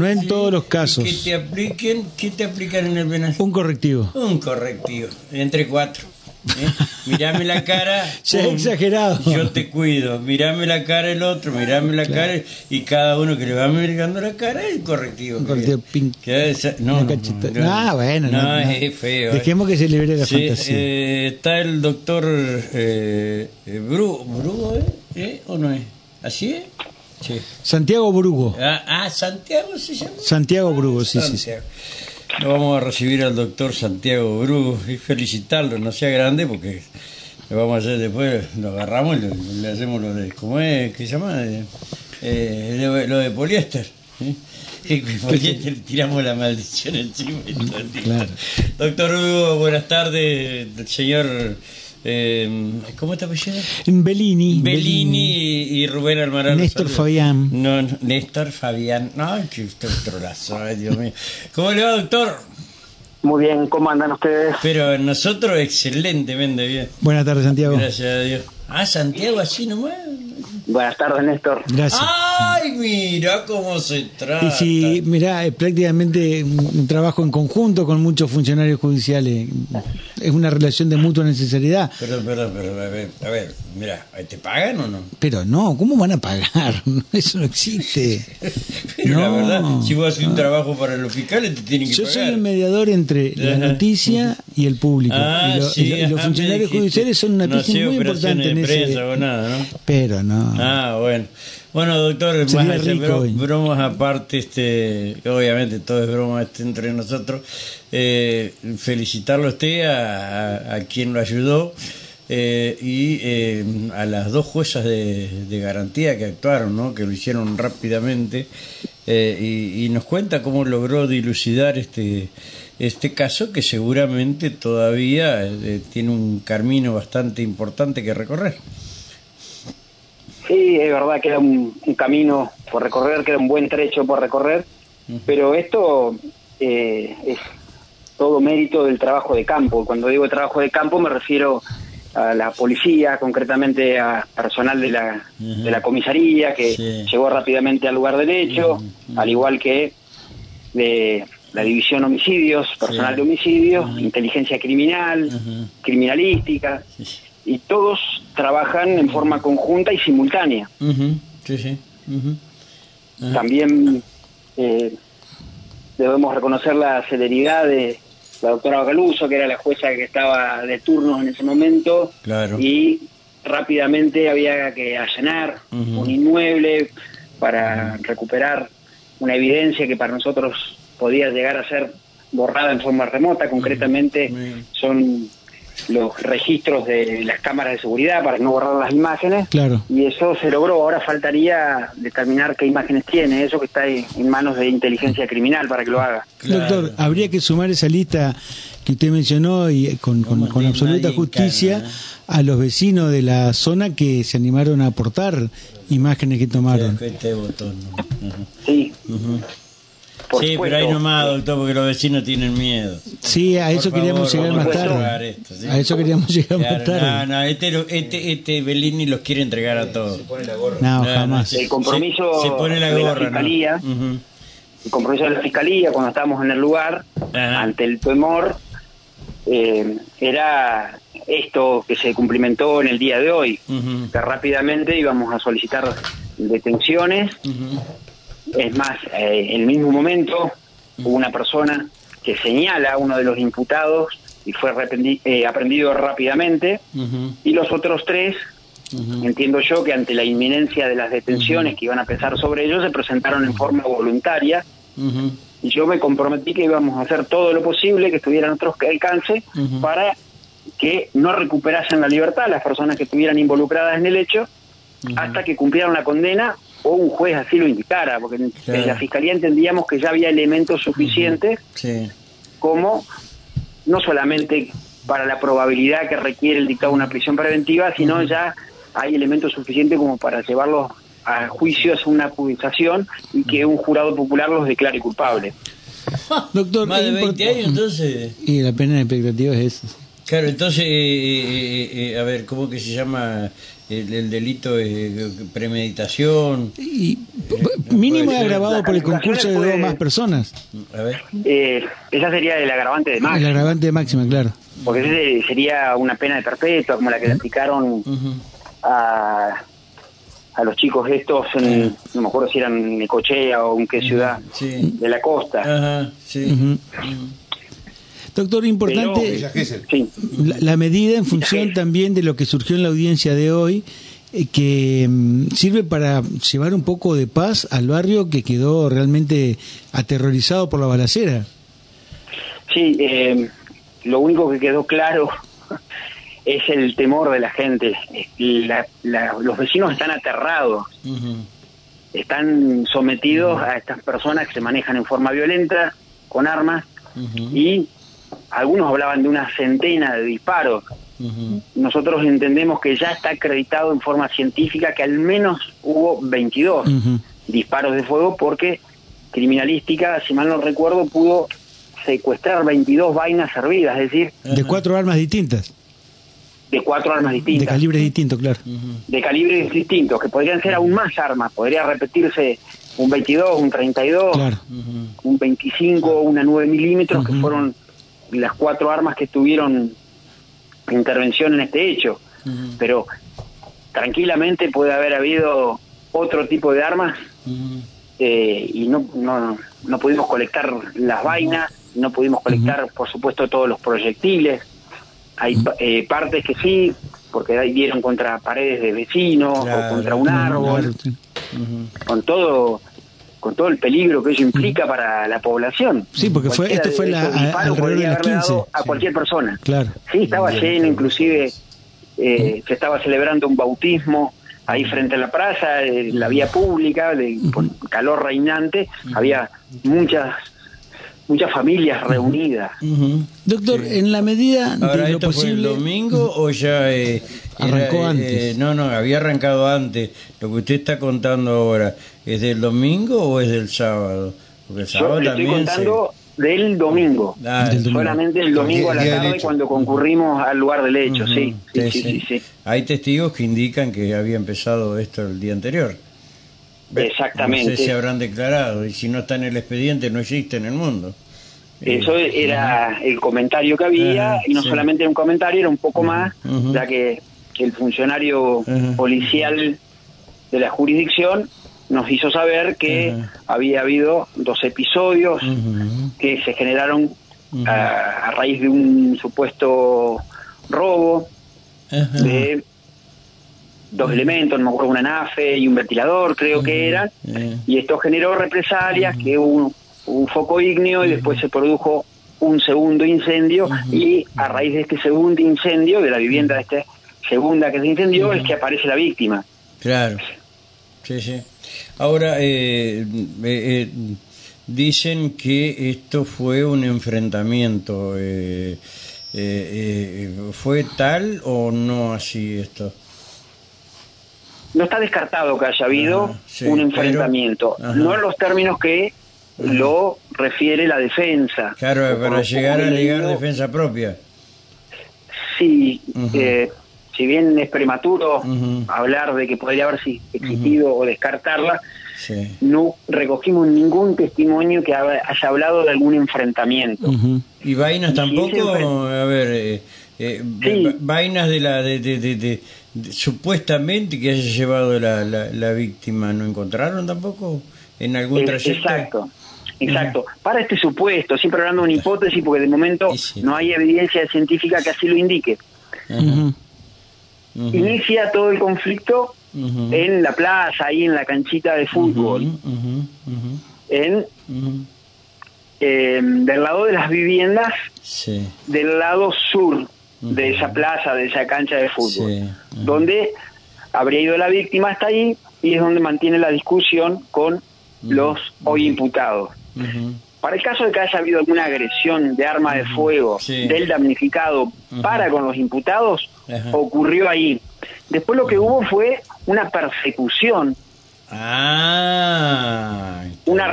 No en todos los casos. Que te apliquen, ¿qué te aplican en el Benazir? Un correctivo. Un correctivo, entre cuatro. ¿eh? Mirame la cara. Ya pum, exagerado. Yo te cuido. Mirame la cara el otro, mirame la cara. Y cada uno que le va mirando la cara es correctivo. Un correctivo esa- no, no, no, Ah, bueno, No, es feo. Dejemos que se libere la Sí, fantasía. eh, está el doctor eh, eh, Bru- ¿eh? ¿Eh? ¿O no es? ¿Así es? Sí. Santiago Brugo. Ah, ah, Santiago se llama. Santiago Brugo, sí, sí, sí. Santiago. Lo vamos a recibir al doctor Santiago Brugo y felicitarlo, no sea grande porque lo vamos a hacer después, lo agarramos y le, le hacemos lo de, ¿cómo es? ¿Qué se llama? Eh, eh, lo, lo de poliéster. ¿sí? Poliéster le tiramos la maldición encima. Claro. Doctor Brugo, buenas tardes, señor... Eh, ¿Cómo te apellido? Bellini. Bellini y, y Rubén Almaraz. Néstor. Fabián. No, no, Néstor Fabián. No, que usted es trolazo, ay, Dios mío. ¿Cómo le va, doctor? Muy bien, ¿cómo andan ustedes? Pero nosotros excelentemente bien. Buenas tardes, Santiago. Gracias a Dios. Ah, Santiago así nomás. Buenas tardes, Néstor. Gracias. Ay, mira cómo se trata. Y si, mirá, es prácticamente un trabajo en conjunto con muchos funcionarios judiciales. Es una relación de mutua necesidad. Perdón, perdón, perdón. A ver, a ver, mira, ¿te pagan o no? Pero no, ¿cómo van a pagar? Eso no existe. Pero la No. verdad, si vos haces un trabajo para los fiscales, te tienen que Yo pagar. soy el mediador entre la noticia y el público. Ah, y, lo- sí, y lo- y los funcionarios judiciales son una no pieza muy importante en ese. prensa o nada, ¿no? Pero no. Ah, bueno. Bueno, doctor, Sería más allá, bro- bromas aparte, este, obviamente todo es broma este, entre nosotros. Eh, felicitarlo a usted, a, a- a quien lo ayudó eh, y eh, a las dos juezas de, de garantía que actuaron, ¿no? que lo hicieron rápidamente. eh, y, y nos cuenta cómo logró dilucidar este este caso que seguramente todavía eh, tiene un camino bastante importante que recorrer. Sí, es verdad que era un, un camino por recorrer, que era un buen trecho por recorrer, pero esto eh, es todo mérito del trabajo de campo. Cuando digo trabajo de campo me refiero a la policía, concretamente a personal de la, de la comisaría que Sí. llegó rápidamente al lugar del hecho, al igual que de la división homicidios, personal Sí. de homicidios, inteligencia criminal, criminalística, y todos trabajan en forma conjunta y simultánea. También eh, debemos reconocer la celeridad de la doctora Galuso, que era la jueza que estaba de turno en ese momento, Claro. y rápidamente había que allanar un inmueble para recuperar una evidencia que para nosotros podía llegar a ser borrada en forma remota, concretamente son los registros de las cámaras de seguridad para no borrar las imágenes Claro. y eso se logró. Ahora faltaría determinar qué imágenes tiene, eso que está en en manos de inteligencia criminal para que lo haga. Claro. Doctor, habría que sumar esa lista que usted mencionó y eh, con, con- absoluta justicia ¿eh? a los vecinos de la zona que se animaron a aportar imágenes que tomaron. Este botón. ¿no? Sí, pero ahí nomás, doctor, porque los vecinos tienen miedo. Sí, a eso Por queríamos favor, llegar más a tarde. observar esto, ¿sí? A eso queríamos llegar más tarde. no, no, este, este, este Bellini los quiere entregar a todos. No, No, jamás. no, El compromiso Se, se pone la de la gorra, ¿no? fiscalía. El compromiso de la fiscalía cuando estábamos en el lugar, Ajá. ante el temor, eh, era esto que se cumplimentó en el día de hoy, que rápidamente íbamos a solicitar detenciones. Es más, eh, en el mismo momento hubo una persona que señala a uno de los imputados y fue eh, aprendido rápidamente. Y los otros tres, entiendo yo que ante la inminencia de las detenciones que iban a pesar sobre ellos, se presentaron en forma voluntaria. Y yo me comprometí que íbamos a hacer todo lo posible que estuviera a nuestro alcance para que no recuperasen la libertad las personas que estuvieran involucradas en el hecho hasta que cumplieran la condena o un juez así lo indicara, porque en- Claro. en la fiscalía entendíamos que ya había elementos suficientes Sí. como no solamente para la probabilidad que requiere el dictado de una prisión preventiva, sino ya hay elementos suficientes como para llevarlos a juicio, es una acusación y que un jurado popular los declare culpables. Doctor, Más de es 20 import- años, entonces. Y la pena de expectativa es esa. Claro, entonces, eh, eh, eh, a ver, ¿cómo que se llama? El, delito es premeditación. Y mínimo es agravado por el concurso de dos más personas. A ver. Eh, esa sería el agravante de máxima. El agravante de máxima, claro. Porque ese sería una pena de perpetua, como la que le aplicaron a, a los chicos estos, en, no me acuerdo si eran Necochea o en qué ciudad de la costa. Ajá, sí. Doctor, importante la, medida en función también de lo que surgió en la audiencia de hoy, eh, que mm, sirve para llevar un poco de paz al barrio que quedó realmente aterrorizado por la balacera. Sí, eh, lo único que quedó claro es el temor de la gente. los vecinos están aterrados, están sometidos a estas personas que se manejan en forma violenta, con armas, y algunos hablaban de una centena de disparos. Nosotros entendemos que ya está acreditado en forma científica que al menos hubo 22 disparos de fuego porque criminalística, si mal no recuerdo, pudo secuestrar 22 vainas servidas, es decir... De cuatro armas distintas. De cuatro armas distintas. De calibres distintos, claro. De calibres distintos, que podrían ser aún más armas, podría repetirse un 22, un 32, un 25, una 9 milímetros, que fueron las cuatro armas que tuvieron intervención en este hecho, pero tranquilamente puede haber habido otro tipo de armas eh, y no, no, no pudimos colectar las vainas, no pudimos colectar, por supuesto, todos los proyectiles. Hay eh, partes que sí, porque dieron contra paredes de vecinos o contra un árbol, con todo con todo el peligro que eso implica para la población. Sí, porque fue este fue la, alrededor de las 15. A cualquier persona. Claro. Sí, estaba lleno, inclusive eh, se estaba celebrando un bautismo ahí frente a la plaza, eh, la vía pública, de, calor reinante, había muchas muchas familias reunidas. Doctor, en la medida de lo posible... el domingo o ya eh, arrancó antes? no, no, había arrancado antes. Lo que usted está contando ahora, ¿es del domingo o es del sábado? Porque el sábado Yo estoy contando del domingo. Ah, Solamente el domingo a la tarde cuando concurrimos al lugar del hecho, sí, sí, sí, sí, Hay testigos que indican que había empezado esto el día anterior. Exactamente. No sé si habrán declarado, y si no está en el expediente, no existe en el mundo. Eso eh, era el comentario que había, y no solamente era un comentario, era un poco más, ya que el funcionario policial de la jurisdicción nos hizo saber que había habido dos episodios que se generaron a, raíz de un supuesto robo de dos elementos, no me acuerdo, una nafe y un ventilador, creo que eran, y esto generó represalias, que hubo un, foco ígneo y después se produjo un segundo incendio. Y a raíz de este segundo incendio, de la vivienda de esta segunda que se incendió, es que aparece la víctima. Claro, sí, sí. Ahora, eh, eh, eh, dicen que esto fue un enfrentamiento. ¿Fue tal o no así esto? no está descartado que haya habido un enfrentamiento, no en los términos que lo refiere la defensa. Claro, para llegar a ligar defensa propia. Sí, eh, si bien es prematuro hablar de que podría haber existido o descartarla, no recogimos ningún testimonio que haya hablado de algún enfrentamiento. ¿Y vainas tampoco? A ver, eh, eh, vainas de la de, de supuestamente que haya llevado la, la, víctima, ¿no encontraron tampoco en algún trayecto? Exacto. Exacto. Para este supuesto, siempre hablando de una hipótesis, porque de momento no hay evidencia científica que así lo indique. Inicia todo el conflicto en la plaza, ahí en la canchita de fútbol, en eh, del lado de las viviendas, del lado sur de esa plaza, de esa cancha de fútbol, donde habría ido la víctima hasta ahí y es donde mantiene la discusión con los hoy imputados. Para el caso de que haya habido alguna agresión de arma de fuego del damnificado para con los imputados, ocurrió ahí. Después lo que hubo fue una persecución. Ah, una,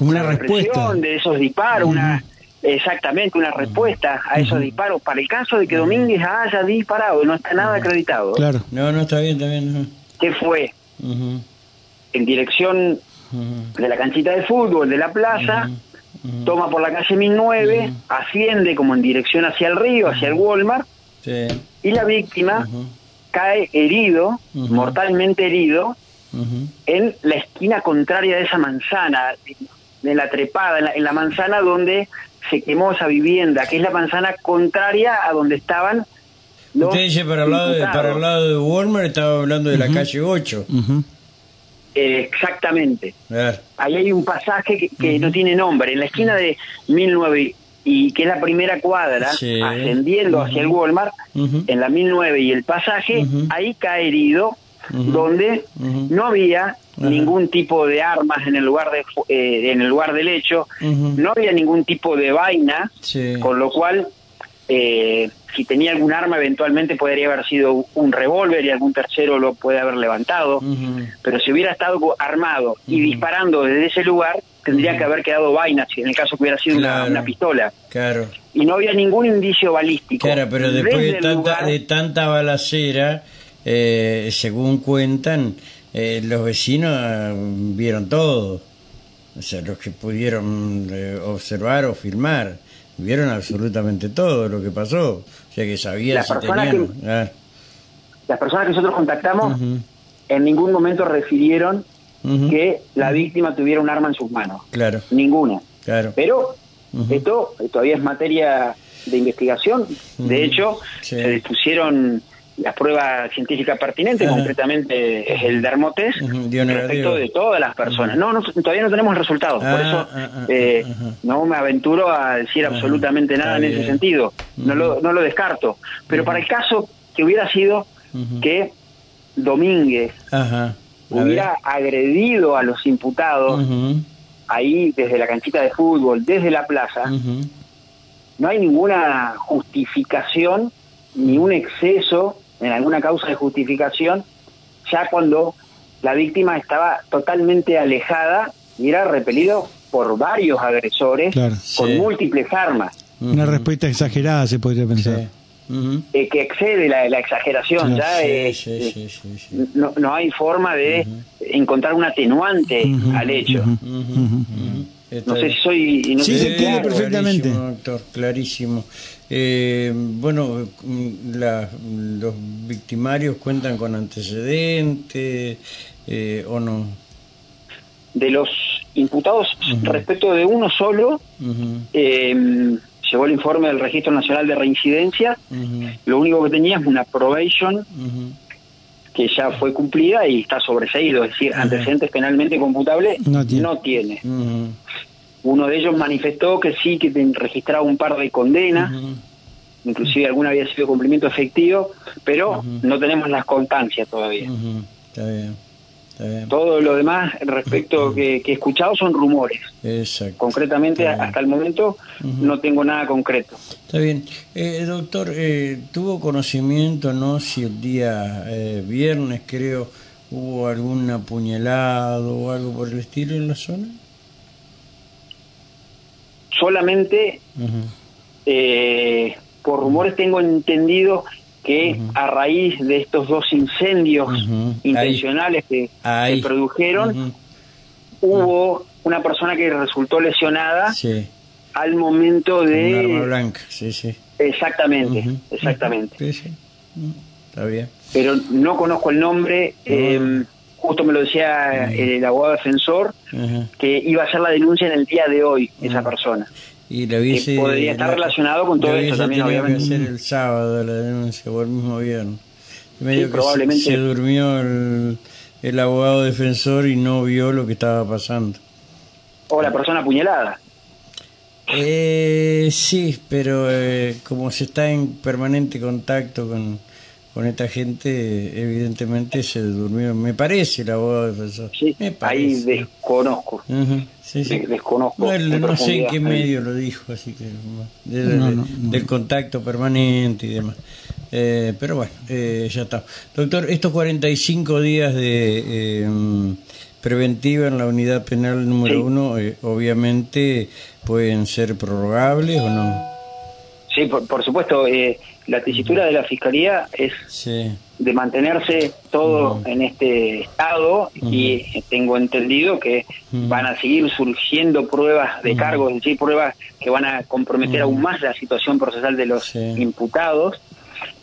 una, respuesta. de esos disparos, una exactamente una respuesta a esos disparos. Para el caso de que Domínguez haya disparado, no está nada acreditado. Claro. No, no está bien, está bien. ¿Qué fue? En dirección de la canchita de fútbol, de la plaza, toma por la calle 1009, asciende como en dirección hacia el río, hacia el Walmart, y la víctima cae herido, mortalmente herido, en la esquina contraria de esa manzana, en la trepada, en la, manzana donde se quemó esa vivienda, que es la manzana contraria a donde estaban los Usted dice para el, lado de, para el lado de Walmart, estaba hablando de la calle 8. Exactamente. Ahí hay un pasaje que, no tiene nombre. En la esquina de 1009 y que es la primera cuadra, ascendiendo hacia el Walmart, en la 1009 y el pasaje, ahí cae herido, donde no había ningún tipo de armas en el lugar de eh, en el lugar del hecho, no había ningún tipo de vaina, con lo cual eh, si tenía algún arma eventualmente podría haber sido un revólver y algún tercero lo puede haber levantado, pero si hubiera estado armado y disparando desde ese lugar, tendría que haber quedado vainas, en el caso que hubiera sido una, pistola. Claro. Y no había ningún indicio balístico. Claro, pero después de tanta, de tanta balacera, eh, según cuentan, eh, los vecinos ah, vieron todo. O sea, los que pudieron eh, observar o filmar, vieron absolutamente todo lo que pasó. O sea, que sabían las personas Que, ah. Las personas que nosotros contactamos en ningún momento refirieron que la víctima tuviera un arma en sus manos. Claro. Ninguna. Claro. Pero esto todavía es materia de investigación. De hecho, se dispusieron las pruebas científicas pertinentes, concretamente es el dermotés, respecto de todas las personas. No, todavía no tenemos resultados, por ah, eso ah, ah, eh, no me aventuro a decir absolutamente nada en ese sentido, no lo, no lo descarto. Pero para el caso que hubiera sido que Domínguez hubiera agredido a los imputados ahí desde la canchita de fútbol, desde la plaza, no hay ninguna justificación ni un exceso en alguna causa de justificación, ya cuando la víctima estaba totalmente alejada y era repelido por varios agresores con múltiples armas. Una respuesta exagerada se podría pensar. Eh, que excede la, exageración, ya no, no, hay forma de encontrar un atenuante al hecho. No sé si soy... sí, se entiende perfectamente. Clarísimo, doctor, clarísimo. Eh, bueno, los victimarios cuentan con antecedentes eh, o no. De los imputados, respecto de uno solo, eh, llegó el informe del Registro Nacional de Reincidencia. Lo único que tenía es una probation que ya fue cumplida y está sobreseído, es decir, antecedentes penalmente computables no tiene. Uno de ellos manifestó que sí, que registraba un par de condenas, inclusive alguna había sido cumplimiento efectivo, pero no tenemos las constancias todavía. Está bien. Todo lo demás respecto que, que, he escuchado son rumores. Exacto. Concretamente, hasta el momento no tengo nada concreto. Está bien. Eh, doctor, eh, ¿tuvo conocimiento, no? Si el día eh, viernes, creo, hubo algún apuñalado o algo por el estilo en la zona? Solamente, por rumores tengo entendido que a raíz de estos dos incendios intencionales que se produjeron, hubo una persona que resultó lesionada al momento de... Un arma blanca, sí, sí. Exactamente, exactamente. Sí, Está bien. Pero no conozco el nombre. Eh, justo me lo decía el abogado defensor, que iba a hacer la denuncia en el día de hoy, esa persona. Y la hubiese, podría estar relacionado con todo esto también obviamente que hacer el sábado la denuncia o el mismo viernes medio probablemente. se, durmió el, el, abogado defensor y no vio lo que estaba pasando. O la persona apuñalada. Eh, sí pero eh, como se está en permanente contacto con con esta gente evidentemente se durmió, me parece el abogado defensor. Sí, ahí desconozco. desconozco. No, sé en qué medio lo dijo, así que del contacto permanente y demás. Eh, pero bueno, eh, ya está. Doctor, estos 45 días de eh, preventiva en la unidad penal número uno, eh, obviamente pueden ser prorrogables o no. Sí, por, supuesto. Eh, la tesitura de la Fiscalía es de mantenerse todo en este estado y tengo entendido que van a seguir surgiendo pruebas de cargos, es decir, pruebas que van a comprometer aún más la situación procesal de los imputados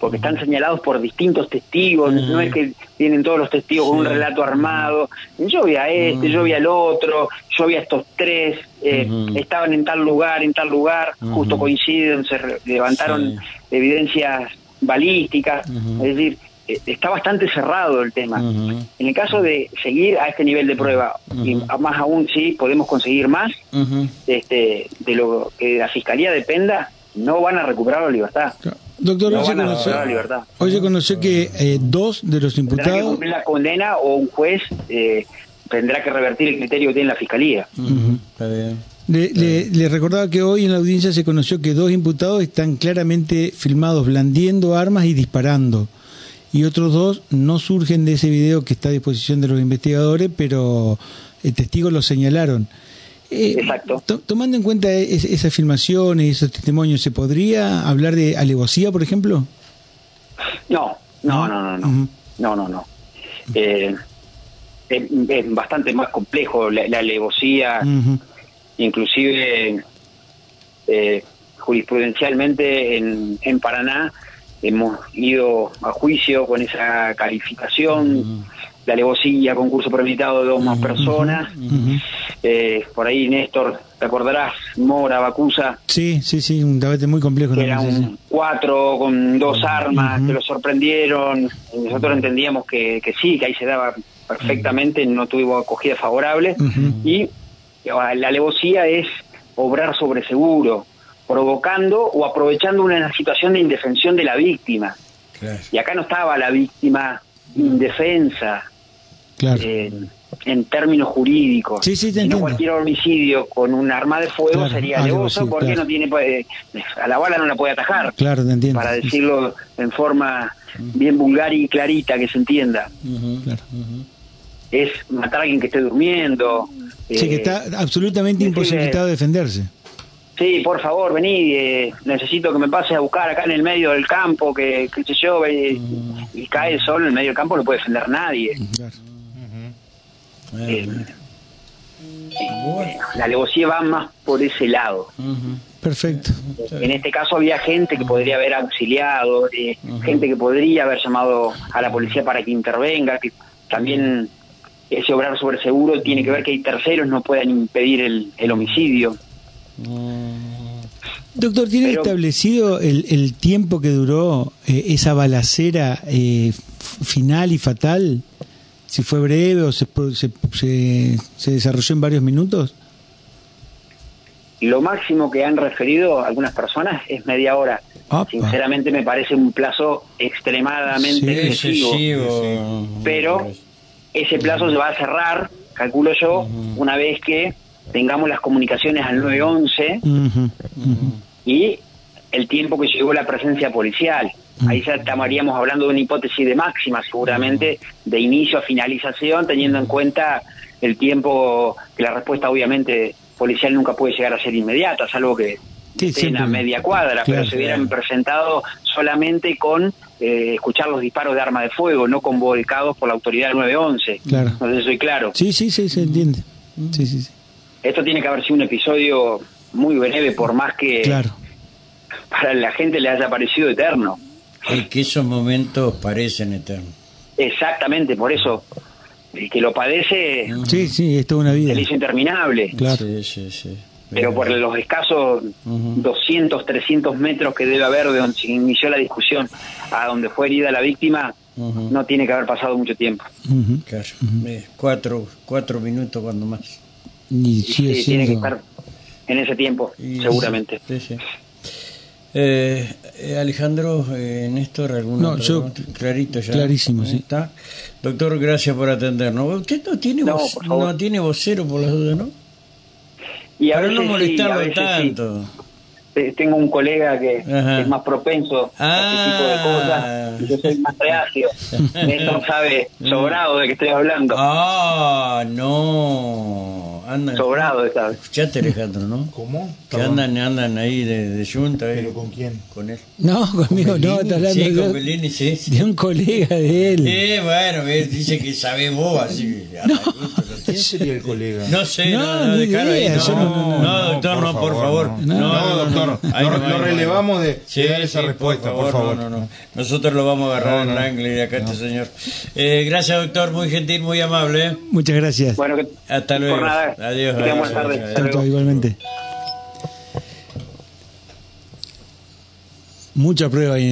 porque están señalados por distintos testigos, no es que tienen todos los testigos con un relato armado, yo vi a este, yo vi al otro, yo vi a estos tres, eh, estaban en tal lugar, en tal lugar, justo coinciden, se levantaron evidencias balísticas, es decir, eh, está bastante cerrado el tema. En el caso de seguir a este nivel de prueba, y más aún si podemos conseguir más, este, de lo que la fiscalía dependa, no van a recuperar la libertad. Doctor, hoy, se conoció, que eh, dos de los imputados... Que la condena o un juez eh, tendrá que revertir el criterio que tiene la fiscalía. Le, recordaba que hoy en la audiencia se conoció que dos imputados están claramente filmados blandiendo armas y disparando. Y otros dos no surgen de ese video que está a disposición de los investigadores, pero el eh, testigos lo señalaron. Eh, Exacto. tomando en cuenta esas filmaciones y esos testimonios, ¿se podría hablar de alevosía, por ejemplo? No, no, no, no, no. No, no, no. Eh, es, bastante más complejo la, alevosía, inclusive eh, jurisprudencialmente en, en Paraná hemos ido a juicio con esa calificación la alevosía, concurso premeditado de dos más personas. Eh, por ahí, Néstor, ¿te acordarás? Mora, Bacusa. Sí, sí, sí, un debate muy complejo. Que eran cuatro con dos armas, que lo sorprendieron. Nosotros entendíamos que, que sí, que ahí se daba perfectamente, no tuvo acogida favorable. Y la alevosía es obrar sobre seguro, provocando o aprovechando una situación de indefensión de la víctima. Y acá no estaba la víctima indefensa, en, términos jurídicos. Sí, no cualquier homicidio con un arma de fuego sería alevoso porque no tiene a la bala no la puede atajar. Claro, Para decirlo en forma bien vulgar y clarita que se entienda. Es matar a alguien que esté durmiendo. Sí, que está absolutamente imposibilitado de defenderse. Sí, por favor, vení, eh, necesito que me pases a buscar acá en el medio del campo, que, que yo, y, cae el sol en el medio del campo, no puede defender nadie. Eh, la alevosía va más por ese lado. Perfecto. En este caso había gente que podría haber auxiliado, eh, gente que podría haber llamado a la policía para que intervenga, que también ese obrar sobre seguro tiene que ver que hay terceros no puedan impedir el, homicidio. Doctor, ¿tiene establecido el, el, tiempo que duró eh, esa balacera final y fatal? Si fue breve o se, se, desarrolló en varios minutos? Lo máximo que han referido algunas personas es media hora. Sinceramente me parece un plazo extremadamente excesivo. Pero ese plazo se va a cerrar, calculo yo, una vez que tengamos las comunicaciones al 911 y el tiempo que llegó la presencia policial. Ahí ya estaríamos hablando de una hipótesis de máxima, seguramente, de inicio a finalización, teniendo en cuenta el tiempo que la respuesta, obviamente, policial nunca puede llegar a ser inmediata, salvo que sí, a media cuadra, pero se hubieran presentado solamente con eh, escuchar los disparos de arma de fuego, no convocados por la autoridad 911. Claro. No sé si soy claro. Sí, sí, sí, se entiende. Sí, sí, sí. Esto tiene que haber sido un episodio muy breve, por más que para la gente le haya parecido eterno. Es que esos momentos parecen eternos. Exactamente, por eso. El que lo padece. Sí, sí, es toda una vida. Se le hizo interminable. Claro. Sí, sí, sí. Pero por los escasos 200, 300 metros que debe haber de donde se inició la discusión a donde fue herida la víctima, no tiene que haber pasado mucho tiempo. Claro. Eh, cuatro, cuatro minutos cuando más. Y sí, tiene que estar en ese tiempo, seguramente. Sí, sí. Eh, eh, Alejandro, eh, Néstor, ¿alguna no, Clarito ya. Clarísimo, sí. ¿Está? Doctor, gracias por atendernos. ¿Usted no tiene, tiene vocero por las dudas, no? Y Para no molestarlo tanto. Tengo un colega que, es más propenso a este tipo de ah. cosas y yo soy más reacio. Néstor sabe sobrado de que estoy hablando. Ah, no. Andan, sobrado, ¿sabes? Escuchate, Alejandro, ¿no? ¿Cómo? Que andan, andan ahí de, de yunta. ¿Pero con quién? Con él. No, conmigo no, está hablando sí, con Bellini, sí, sí. de un colega de él. Eh, bueno, dice que sabe vos, así. No. ¿Quién sería el colega? No sé, no, no, no, no, no, doctor, no, por favor. No, doctor, no relevamos de, dar esa respuesta, por favor. No, no, Nosotros lo vamos a agarrar en el ángulo de acá este señor. Eh, gracias, doctor, muy gentil, muy amable. Muchas gracias. Bueno, hasta luego. Adiós. Buenas tardes. Igualmente. Mucha prueba ahí